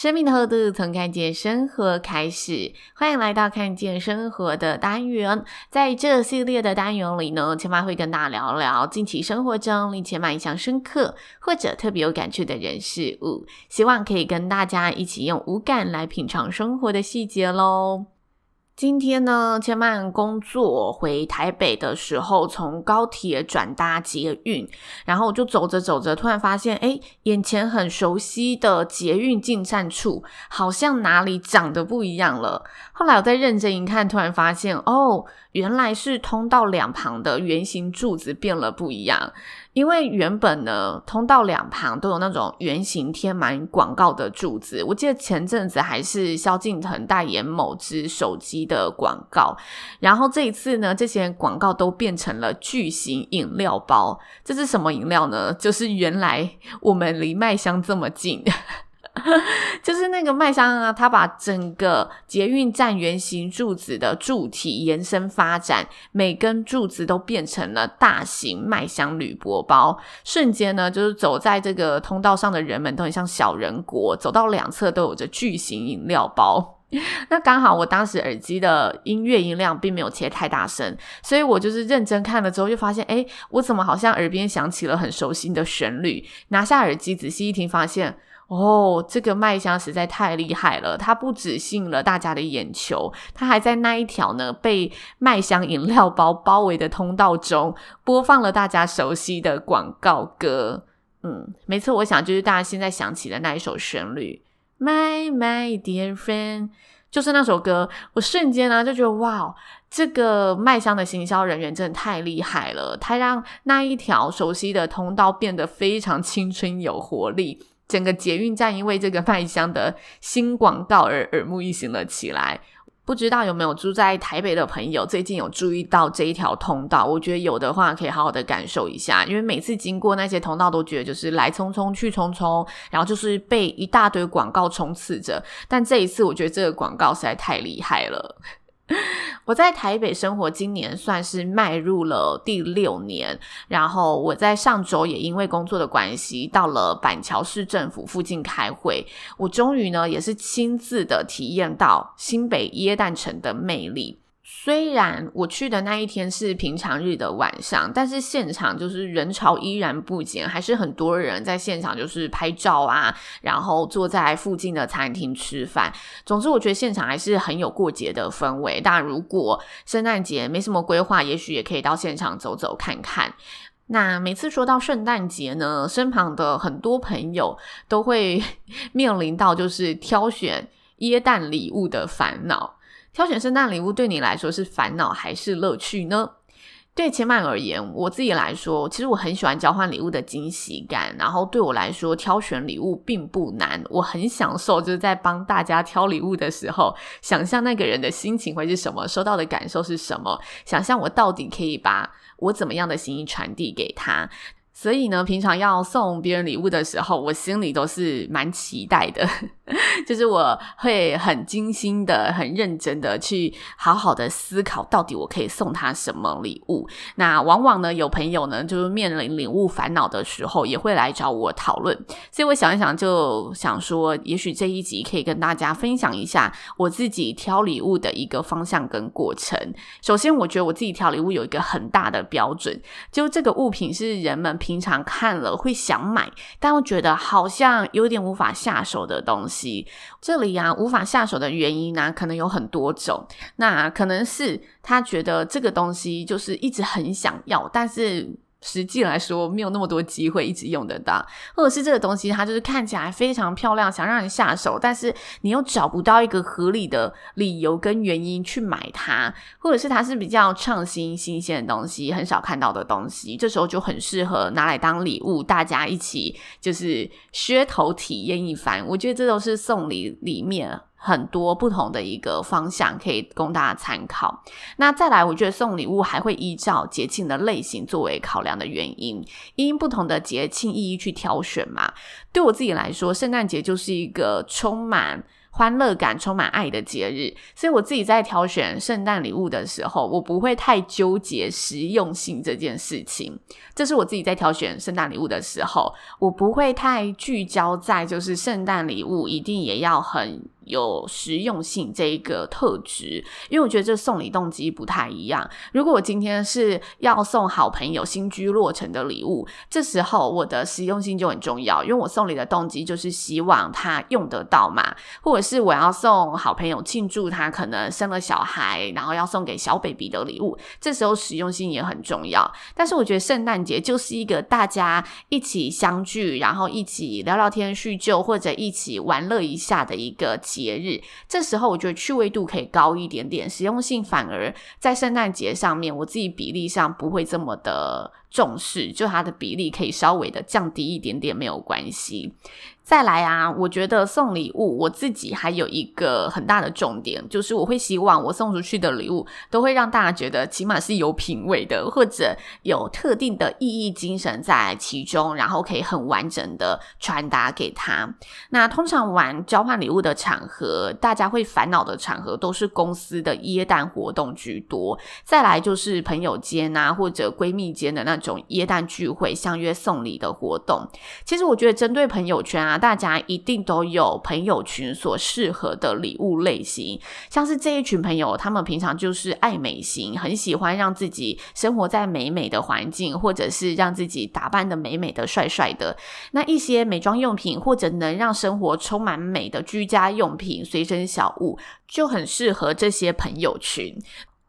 生命的厚度从看见生活开始，欢迎来到看见生活的单元。在这系列的单元里呢，千妈会跟大家聊聊近期生活中令千妈印象深刻或者特别有感触的人事物，希望可以跟大家一起用五感来品尝生活的细节喽。今天呢，千嫚工作回台北的时候，从高铁转搭捷运，然后我就走着走着，突然发现，哎，眼前很熟悉的捷运进站处，好像哪里长得不一样了。后来我再认真一看，突然发现，哦，原来是通道两旁的圆形柱子变了不一样。因为原本呢，通道两旁都有那种圆形贴满广告的柱子。我记得前阵子还是萧敬腾代言某支手机的广告，然后这一次呢，这些广告都变成了巨型饮料包。这是什么饮料呢？就是原来我们离麦香这么近。就是那个麦香啊，它把整个捷运站圆形柱子的柱体延伸发展，每根柱子都变成了大型麦香铝箔包，瞬间呢，就是走在这个通道上的人们都很像小人国，走到两侧都有着巨型饮料包。那刚好我当时耳机的音乐音量并没有切太大声，所以我就是认真看了之后，就发现，诶，我怎么好像耳边响起了很熟悉的旋律？拿下耳机仔细一听，发现。哦，这个麦香实在太厉害了！它不只吸引了大家的眼球，它还在那一条呢被麦香饮料包包围的通道中播放了大家熟悉的广告歌。嗯，没错，我想就是大家现在想起的那一首旋律，My My Dear Friend，就是那首歌。我瞬间呢就觉得，哇，这个麦香的行销人员真的太厉害了！他让那一条熟悉的通道变得非常青春有活力。整个捷运站因为这个麦香的新广告而耳目一新了起来。不知道有没有住在台北的朋友，最近有注意到这一条通道？我觉得有的话，可以好好的感受一下。因为每次经过那些通道，都觉得就是来匆匆去匆匆，然后就是被一大堆广告充斥着。但这一次，我觉得这个广告实在太厉害了。我在台北生活，今年算是迈入了第六年。然后我在上周也因为工作的关系，到了板桥市政府附近开会。我终于呢，也是亲自的体验到新北耶诞城的魅力。虽然我去的那一天是平常日的晚上，但是现场就是人潮依然不减，还是很多人在现场就是拍照啊，然后坐在附近的餐厅吃饭。总之，我觉得现场还是很有过节的氛围。当然，如果圣诞节没什么规划，也许也可以到现场走走看看。那每次说到圣诞节呢，身旁的很多朋友都会 面临到就是挑选耶诞礼物的烦恼。挑选圣诞礼物对你来说是烦恼还是乐趣呢？对千嫚而言，我自己来说，其实我很喜欢交换礼物的惊喜感。然后对我来说，挑选礼物并不难，我很享受就是在帮大家挑礼物的时候，想象那个人的心情会是什么，收到的感受是什么，想象我到底可以把我怎么样的心意传递给他。所以呢，平常要送别人礼物的时候，我心里都是蛮期待的，就是我会很精心的、很认真的去好好的思考，到底我可以送他什么礼物。那往往呢，有朋友呢，就是面临礼物烦恼的时候，也会来找我讨论。所以我想一想，就想说，也许这一集可以跟大家分享一下我自己挑礼物的一个方向跟过程。首先，我觉得我自己挑礼物有一个很大的标准，就这个物品是人们。平常看了会想买，但又觉得好像有点无法下手的东西。这里啊，无法下手的原因呢、可能有很多种。那可能是他觉得这个东西就是一直很想要，但是实际来说，没有那么多机会一直用得到，或者是这个东西它就是看起来非常漂亮，想让人下手，但是你又找不到一个合理的理由跟原因去买它，或者是它是比较创新、新鲜的东西，很少看到的东西，这时候就很适合拿来当礼物，大家一起就是噱头体验一番。我觉得这都是送礼里面。很多不同的一个方向可以供大家参考。那再来，我觉得送礼物还会依照节庆的类型作为考量的原因，因不同的节庆意义去挑选嘛。对我自己来说，圣诞节就是一个充满欢乐感、充满爱的节日，所以我自己在挑选圣诞礼物的时候，我不会太纠结实用性这件事情。这是我自己在挑选圣诞礼物的时候，我不会太聚焦在就是圣诞礼物一定也要很。有实用性这一个特质，因为我觉得这送礼动机不太一样。如果我今天是要送好朋友新居落成的礼物，这时候我的实用性就很重要，因为我送礼的动机就是希望他用得到嘛，或者是我要送好朋友庆祝他可能生了小孩，然后要送给小 baby 的礼物，这时候实用性也很重要。但是我觉得圣诞节就是一个大家一起相聚，然后一起聊聊天叙旧，或者一起玩乐一下的一个节日，这时候我觉得趣味度可以高一点点，实用性反而在圣诞节上面，我自己比例上不会这么的重视，就它的比例可以稍微的降低一点点，没有关系。再来啊，我觉得送礼物，我自己还有一个很大的重点，就是我会希望我送出去的礼物都会让大家觉得起码是有品味的，或者有特定的意义精神在其中，然后可以很完整的传达给他。那通常玩交换礼物的场合，大家会烦恼的场合都是公司的耶诞活动居多，再来就是朋友间啊，或者闺蜜间的那种耶诞聚会、相约送礼的活动。其实我觉得针对朋友圈啊。大家一定都有朋友群所适合的礼物类型，像是这一群朋友，他们平常就是爱美型，很喜欢让自己生活在美美的环境，或者是让自己打扮得美美的、帅帅的。那一些美妆用品，或者能让生活充满美的居家用品、随身小物，就很适合这些朋友群。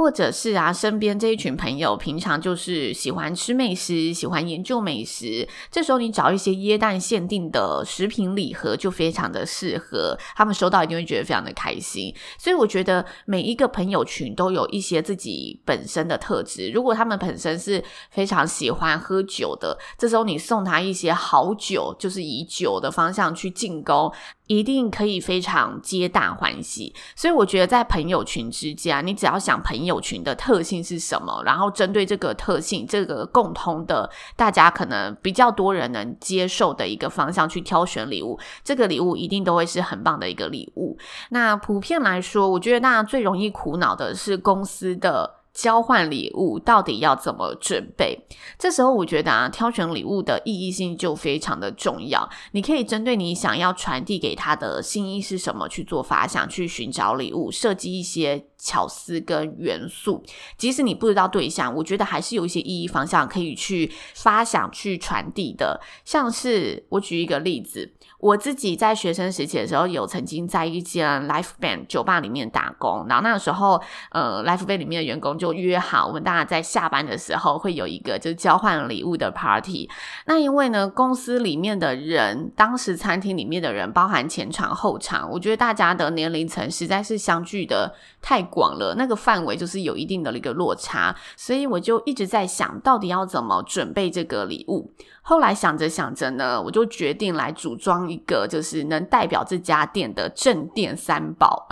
或者是啊，身边这一群朋友平常就是喜欢吃美食，喜欢研究美食，这时候你找一些椰蛋限定的食品礼盒就非常的适合，他们收到一定会觉得非常的开心。所以我觉得每一个朋友群都有一些自己本身的特质。如果他们本身是非常喜欢喝酒的，这时候你送他一些好酒，就是以酒的方向去进攻。一定可以非常皆大欢喜，所以我觉得在朋友群之间，你只要想朋友友群的特性是什么，然后针对这个特性，这个共同的，大家可能比较多人能接受的一个方向去挑选礼物，这个礼物一定都会是很棒的一个礼物。那普遍来说，我觉得大家最容易苦恼的是公司的。交换礼物到底要怎么准备？这时候我觉得啊，挑选礼物的意义性就非常的重要。你可以针对你想要传递给他的心意是什么去做发想，去寻找礼物，设计一些巧思跟元素。即使你不知道对象，我觉得还是有一些意义方向可以去发想、去传递的。像是我举一个例子。我自己在学生时期的时候，有曾经在一间 Live Band 酒吧里面打工，然后那个时候，呃，Live Band 里面的员工就约好，我们大家在下班的时候会有一个就是交换礼物的 party。那因为呢，公司里面的人，当时餐厅里面的人，包含前场后场，我觉得大家的年龄层实在是相距的太广了，那个范围就是有一定的一个落差，所以我就一直在想到底要怎么准备这个礼物。后来想着想着呢，我就决定来组装一个，就是能代表这家店的镇店三宝。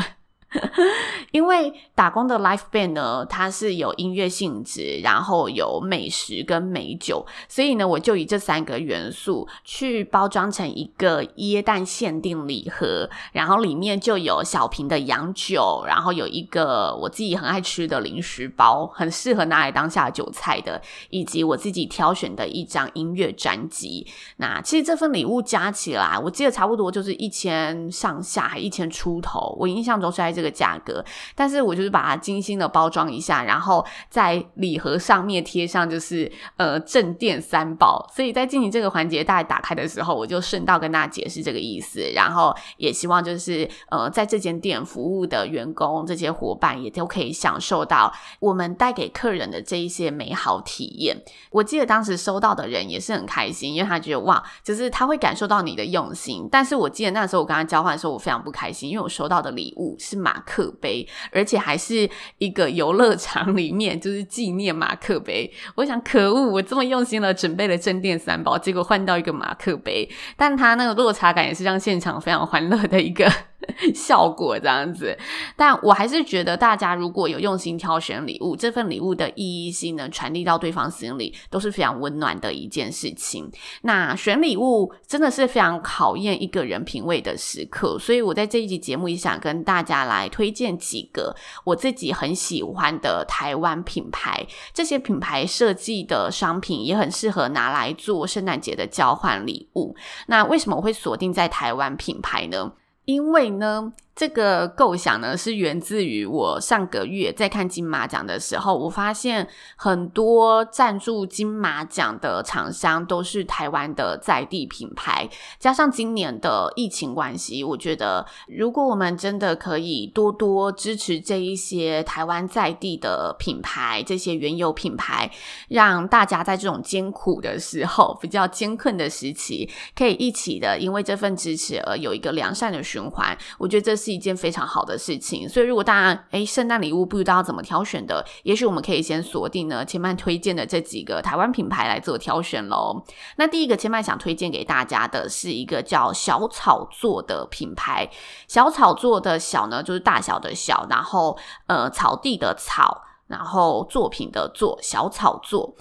因为打工的 life band 呢，它是有音乐性质，然后有美食跟美酒，所以呢，我就以这三个元素去包装成一个椰蛋限定礼盒，然后里面就有小瓶的洋酒，然后有一个我自己很爱吃的零食包，很适合拿来当下酒菜的，以及我自己挑选的一张音乐专辑。那其实这份礼物加起来，我记得差不多就是一千上下，还一千出头。我印象中是在。这个价格，但是我就是把它精心的包装一下，然后在礼盒上面贴上就是呃镇店三宝，所以在进行这个环节，大家打开的时候，我就顺道跟大家解释这个意思，然后也希望就是呃在这间店服务的员工这些伙伴也都可以享受到我们带给客人的这一些美好体验。我记得当时收到的人也是很开心，因为他觉得哇，就是他会感受到你的用心。但是我记得那时候我跟他交换的时候，我非常不开心，因为我收到的礼物是马克杯，而且还是一个游乐场里面就是纪念马克杯。我想可恶，我这么用心的准备了正店三宝，结果换到一个马克杯。但他那个落差感也是让现场非常欢乐的一个 效果，这样子。但我还是觉得大家如果有用心挑选礼物，这份礼物的意义性能传递到对方心里，都是非常温暖的一件事情。那选礼物真的是非常考验一个人品味的时刻，所以我在这一集节目也想跟大家来推荐几个我自己很喜欢的台湾品牌。这些品牌设计的商品也很适合拿来做圣诞节的交换礼物。那为什么我会锁定在台湾品牌呢？因为呢，这个构想呢，是源自于我上个月在看金马奖的时候，我发现很多赞助金马奖的厂商都是台湾的在地品牌，加上今年的疫情关系，我觉得如果我们真的可以多多支持这一些台湾在地的品牌，这些原有品牌，让大家在这种艰苦的时候，比较艰困的时期，可以一起的因为这份支持而有一个良善的循环，我觉得这是。是一件非常好的事情，所以如果大家诶圣诞礼物不知道怎么挑选的，也许我们可以先锁定呢千曼推荐的这几个台湾品牌来做挑选喽。那第一个千曼想推荐给大家的是一个叫小草做的品牌，小草做的小呢就是大小的小，然后呃草地的草，然后作品的作，小草作。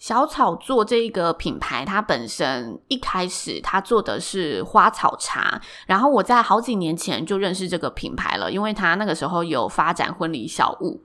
小草做这个品牌，它本身一开始它做的是花草茶，然后我在好几年前就认识这个品牌了，因为它那个时候有发展婚礼小物。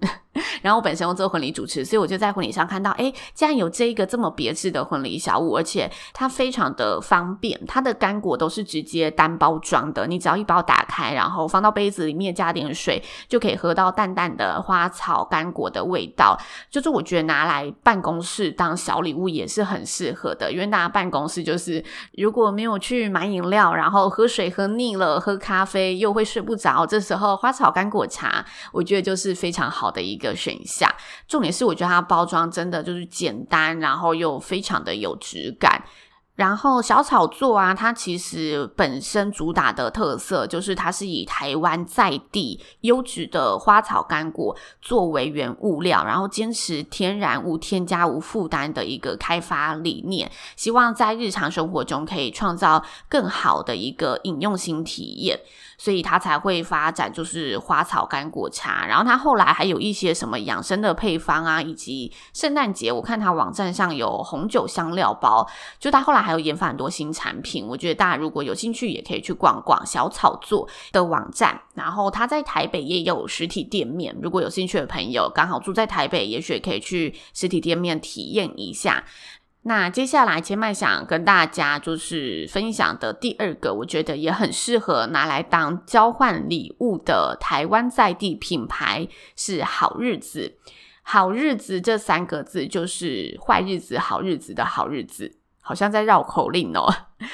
然后我本身要做婚礼主持，所以我就在婚礼上看到，诶，竟然有这一个这么别致的婚礼小物，而且它非常的方便，它的干果都是直接单包装的，你只要一包打开，然后放到杯子里面，加点水，就可以喝到淡淡的花草干果的味道。就是我觉得拿来办公室当小礼物也是很适合的，因为大家办公室就是如果没有去买饮料，然后喝水喝腻了，喝咖啡又会睡不着，这时候花草干果茶，我觉得就是非常好的一个。的选项，重点是我觉得它包装真的就是简单，然后又非常的有质感。然后小草作啊，它其实本身主打的特色就是它是以台湾在地优质的花草干果作为原物料，然后坚持天然无添加无负担的一个开发理念，希望在日常生活中可以创造更好的一个饮用型体验。所以它才会发展就是花草干果茶，然后它后来还有一些什么养生的配方啊，以及圣诞节我看它网站上有红酒香料包，就它后来还有研发很多新产品。我觉得大家如果有兴趣，也可以去逛逛小草作的网站。然后它在台北也有实体店面，如果有兴趣的朋友刚好住在台北，也许可以去实体店面体验一下。那接下来，千麦想跟大家就是分享的第二个，我觉得也很适合拿来当交换礼物的台湾在地品牌是好日子。好日子这三个字就是坏日子、好日子的好日子，好像在绕口令哦。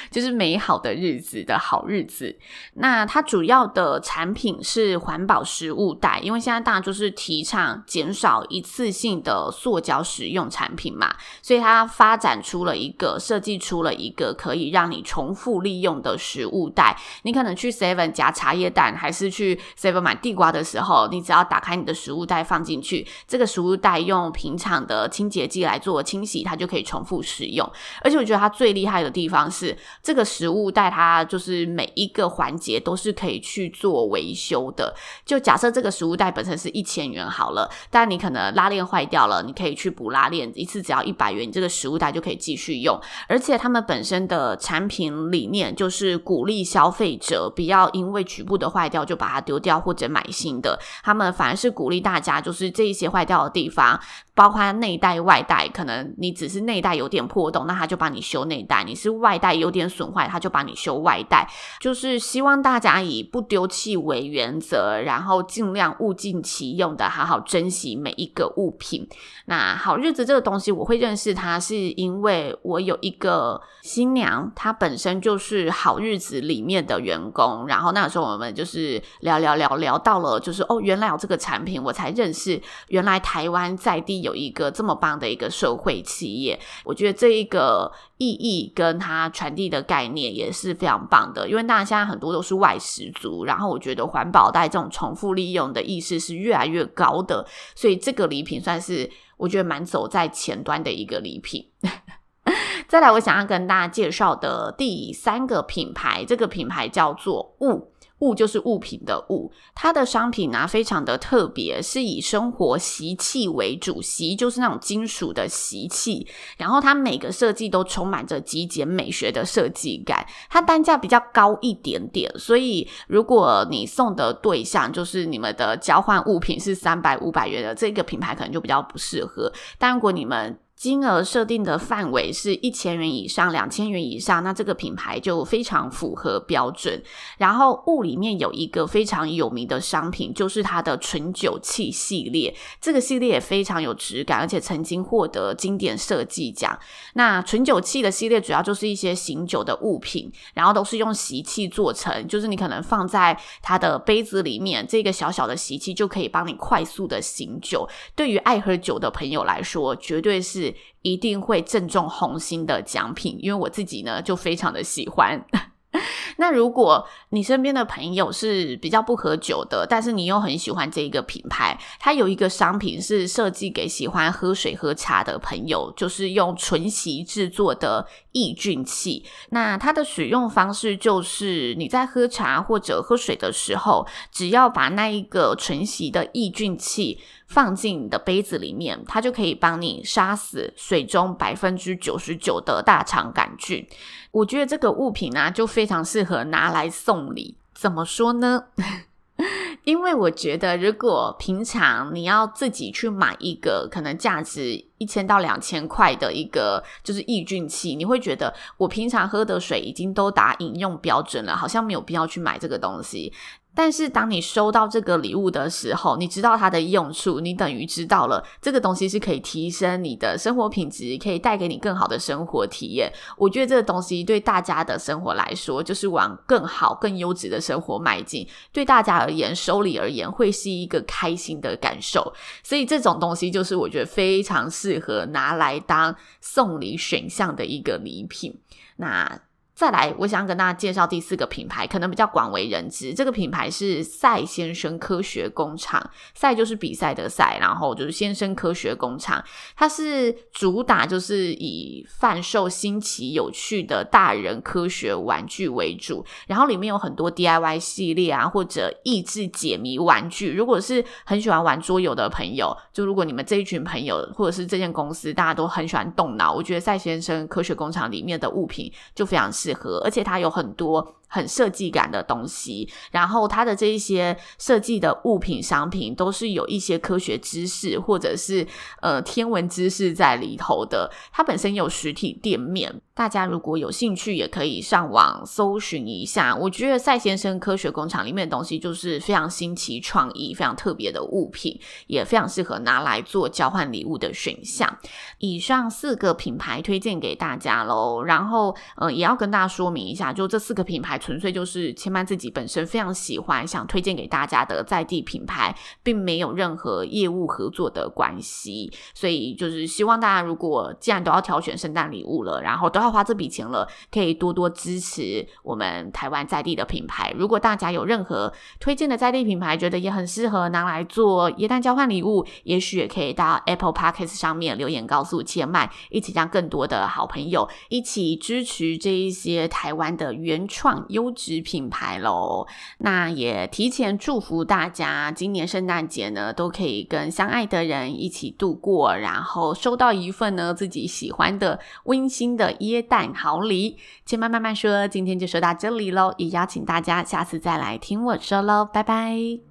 就是美好的日子的好日子。那它主要的产品是环保食物袋，因为现在大家就是提倡减少一次性的塑胶使用产品嘛，所以它发展出了一个设计出了一个可以让你重复利用的食物袋。你可能去 Seven 夹茶叶蛋，还是去 Seven 买地瓜的时候，你只要打开你的食物袋放进去，这个食物袋用平常的清洁剂来做清洗，它就可以重复使用。而且我觉得它最厉害的地方是。这个食物袋它就是每一个环节都是可以去做维修的。就假设这个食物袋本身是一千元好了，但你可能拉链坏掉了，你可以去补拉链，一次只要一百元，你这个食物袋就可以继续用。而且他们本身的产品理念就是鼓励消费者不要因为局部的坏掉就把它丢掉或者买新的，他们反而是鼓励大家就是这一些坏掉的地方。包括内袋、外袋，可能你只是内袋有点破洞，那他就帮你修内袋；你是外袋有点损坏，他就帮你修外带。就是希望大家以不丢弃为原则，然后尽量物尽其用的好好珍惜每一个物品。那好日子这个东西，我会认识它，是因为我有一个新娘，她本身就是好日子里面的员工。然后那时候我们就是聊聊聊聊到了，就是哦，原来有这个产品，我才认识原来台湾在地有一个这么棒的一个社会企业。我觉得这一个意义跟它传递的概念也是非常棒的，因为大家现在很多都是外食族，然后我觉得环保袋这种重复利用的意识是越来越高的，所以这个礼品算是我觉得蛮走在前端的一个礼品。再来，我想要跟大家介绍的第三个品牌，这个品牌叫做物。物就是物品的物，它的商品呢、非常的特别，是以生活习气为主，习就是那种金属的习气，然后它每个设计都充满着极简美学的设计感，它单价比较高一点点，所以如果你送的对象就是你们的交换物品是三百五百元的，这个品牌可能就比较不适合，但如果你们金额设定的范围是一千元以上、两千元以上，那这个品牌就非常符合标准。然后物里面有一个非常有名的商品，就是它的纯酒器系列。这个系列也非常有质感，而且曾经获得经典设计奖。那纯酒器的系列主要就是一些醒酒的物品，然后都是用习器做成，就是你可能放在它的杯子里面，这个小小的习器就可以帮你快速的醒酒。对于爱喝酒的朋友来说，绝对是。一定会正中红心的奖品，因为我自己呢就非常的喜欢。那如果你身边的朋友是比较不喝酒的，但是你又很喜欢这一个品牌，它有一个商品是设计给喜欢喝水喝茶的朋友，就是用纯锡制作的抑菌器。那它的使用方式就是你在喝茶或者喝水的时候，只要把那一个纯锡的抑菌器放进你的杯子里面，它就可以帮你杀死水中百分之九十九的大肠杆菌。我觉得这个物品呢、就非常适适合拿来送礼。怎么说呢？因为我觉得，如果平常你要自己去买一个可能价值一千到两千块的一个就是抑菌器，你会觉得我平常喝的水已经都达饮用标准了，好像没有必要去买这个东西。但是当你收到这个礼物的时候，你知道它的用处，你等于知道了这个东西是可以提升你的生活品质，可以带给你更好的生活体验。我觉得这个东西对大家的生活来说，就是往更好、更优质的生活迈进。对大家而言，收礼而言会是一个开心的感受。所以这种东西就是我觉得非常适合拿来当送礼选项的一个礼品。那。再来，我想跟大家介绍第四个品牌，可能比较广为人知。这个品牌是赛先生科学工厂，赛就是比赛的赛，然后就是先生科学工厂。它是主打就是以贩售新奇有趣的大人科学玩具为主，然后里面有很多 DIY 系列啊，或者益智解谜玩具。如果是很喜欢玩桌游的朋友，就如果你们这一群朋友或者是这间公司大家都很喜欢动脑，我觉得赛先生科学工厂里面的物品就非常适而且它有很多。很设计感的东西，然后它的这一些设计的物品商品都是有一些科学知识或者是呃天文知识在里头的。它本身有实体店面，大家如果有兴趣也可以上网搜寻一下。我觉得赛先生科学工厂里面的东西就是非常新奇创意、非常特别的物品，也非常适合拿来做交换礼物的选项。以上四个品牌推荐给大家喽，然后呃也要跟大家说明一下，就这四个品牌。纯粹就是千曼自己本身非常喜欢，想推荐给大家的在地品牌，并没有任何业务合作的关系。所以就是希望大家，如果既然都要挑选圣诞礼物了，然后都要花这笔钱了，可以多多支持我们台湾在地的品牌。如果大家有任何推荐的在地品牌，觉得也很适合拿来做耶诞交换礼物，也许也可以到 Apple Podcast 上面留言告诉千曼，一起让更多的好朋友一起支持这一些台湾的原创优质品牌喽，那也提前祝福大家，今年圣诞节呢都可以跟相爱的人一起度过，然后收到一份呢自己喜欢的温馨的椰蛋好礼。千妈慢慢说，今天就说到这里喽，也邀请大家下次再来听我说喽，拜拜。